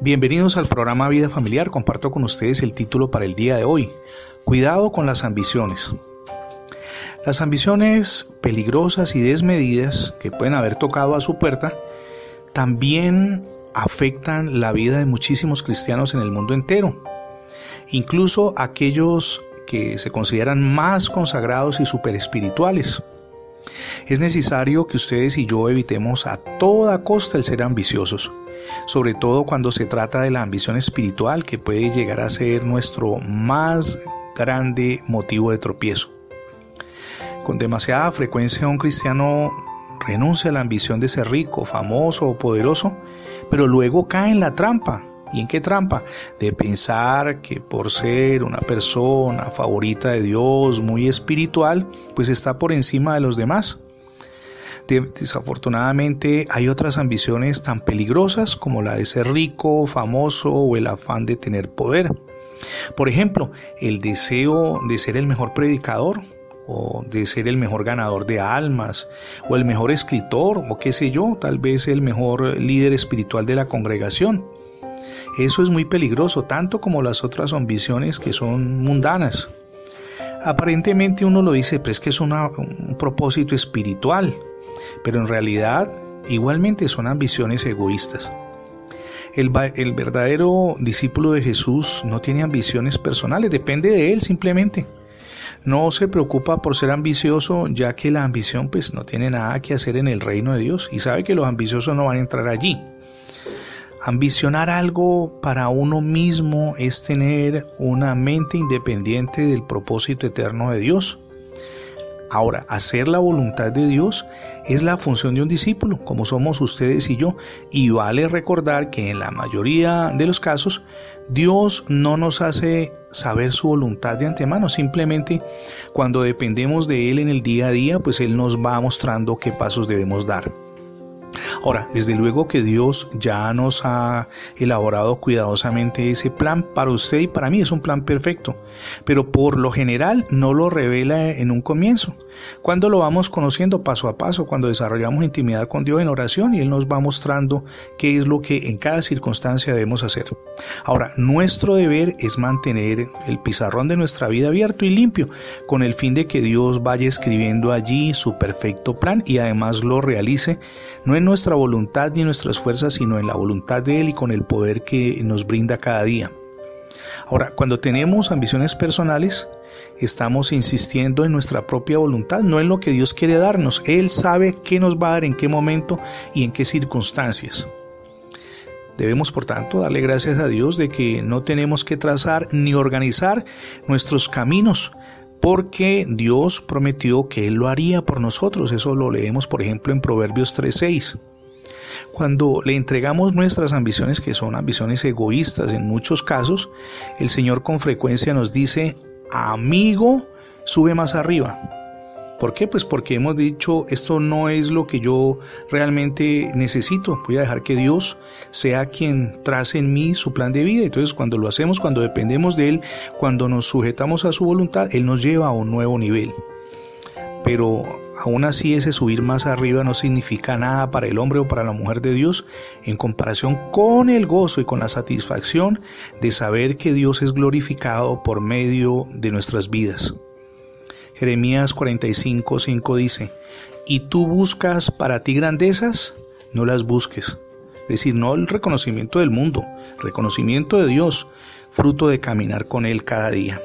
Bienvenidos al programa Vida Familiar. Comparto con ustedes el título para el día de hoy. Cuidado con las ambiciones. Las ambiciones peligrosas y desmedidas que pueden haber tocado a su puerta también afectan la vida de muchísimos cristianos en el mundo entero. Incluso aquellos que se consideran más consagrados y super espirituales. Es necesario que ustedes y yo evitemos a toda costa el ser ambiciosos, sobre todo cuando se trata de la ambición espiritual que puede llegar a ser nuestro más grande motivo de tropiezo. Con demasiada frecuencia un cristiano renuncia a la ambición de ser rico, famoso o poderoso, pero luego cae en la trampa. ¿Y en qué trampa? De pensar que por ser una persona favorita de Dios, muy espiritual, pues está por encima de los demás. Desafortunadamente hay otras ambiciones tan peligrosas como la de ser rico, famoso o el afán de tener poder. Por ejemplo, el deseo de ser el mejor predicador o de ser el mejor ganador de almas o el mejor escritor o qué sé yo, tal vez el mejor líder espiritual de la congregación. Eso es muy peligroso, tanto como las otras ambiciones que son mundanas. Aparentemente uno lo dice, pero es que es un propósito espiritual pero en realidad igualmente son ambiciones egoístas. El, verdadero discípulo de Jesús no tiene ambiciones personales, depende de él simplemente. No se preocupa por ser ambicioso, ya que la ambición pues no tiene nada que hacer en el reino de Dios y sabe que los ambiciosos no van a entrar allí. Ambicionar algo para uno mismo es tener una mente independiente del propósito eterno de Dios. Ahora, hacer la voluntad de Dios es la función de un discípulo, como somos ustedes y yo, y vale recordar que en la mayoría de los casos Dios no nos hace saber su voluntad de antemano, simplemente cuando dependemos de Él en el día a día, pues Él nos va mostrando qué pasos debemos dar. Ahora, desde luego que Dios ya nos ha elaborado cuidadosamente ese plan para usted y para mí, es un plan perfecto, pero por lo general no lo revela en un comienzo. Cuando lo vamos conociendo paso a paso, cuando desarrollamos intimidad con Dios en oración y Él nos va mostrando qué es lo que en cada circunstancia debemos hacer. Ahora, nuestro deber es mantener el pizarrón de nuestra vida abierto y limpio, con el fin de que Dios vaya escribiendo allí su perfecto plan y además lo realice, no en nuestra voluntad ni en nuestras fuerzas, sino en la voluntad de Él y con el poder que nos brinda cada día. Ahora, cuando tenemos ambiciones personales, estamos insistiendo en nuestra propia voluntad, no en lo que Dios quiere darnos. Él sabe qué nos va a dar, en qué momento y en qué circunstancias. Debemos, por tanto, darle gracias a Dios de que no tenemos que trazar ni organizar nuestros caminos, porque Dios prometió que Él lo haría por nosotros. Eso lo leemos, por ejemplo, en Proverbios 3.6. Cuando le entregamos nuestras ambiciones, que son ambiciones egoístas en muchos casos, el Señor con frecuencia nos dice, amigo, sube más arriba. ¿Por qué? Pues porque hemos dicho, esto no es lo que yo realmente necesito. Voy a dejar que Dios sea quien trace en mí su plan de vida. Entonces, cuando lo hacemos, cuando dependemos de Él, cuando nos sujetamos a su voluntad, Él nos lleva a un nuevo nivel. Pero aún así ese subir más arriba no significa nada para el hombre o para la mujer de Dios en comparación con el gozo y con la satisfacción de saber que Dios es glorificado por medio de nuestras vidas. Jeremías 45, 5 dice, y tú buscas para ti grandezas, no las busques. Es decir, no el reconocimiento del mundo, reconocimiento de Dios, fruto de caminar con Él cada día.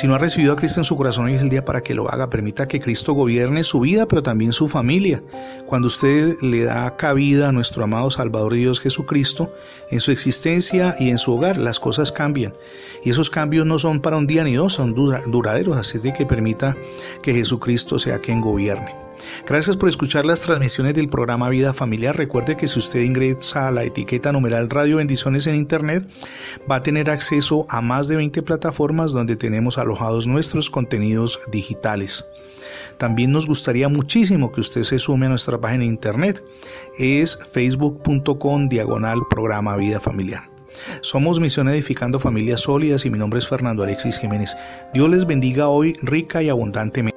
Si no ha recibido a Cristo en su corazón, hoy es el día para que lo haga. Permita que Cristo gobierne su vida, pero también su familia. Cuando usted le da cabida a nuestro amado Salvador Dios Jesucristo en su existencia y en su hogar, las cosas cambian. Y esos cambios no son para un día ni dos, son duraderos. Así es de que permita que Jesucristo sea quien gobierne. Gracias por escuchar las transmisiones del programa Vida Familiar. Recuerde que si usted ingresa a la etiqueta numeral Radio Bendiciones en Internet, va a tener acceso a más de 20 plataformas donde tenemos alojados nuestros contenidos digitales. También nos gustaría muchísimo que usted se sume a nuestra página de internet. Es facebook.com diagonal programa Vida Familiar. Somos Misión Edificando Familias Sólidas y mi nombre es Fernando Alexis Jiménez. Dios les bendiga hoy rica y abundantemente.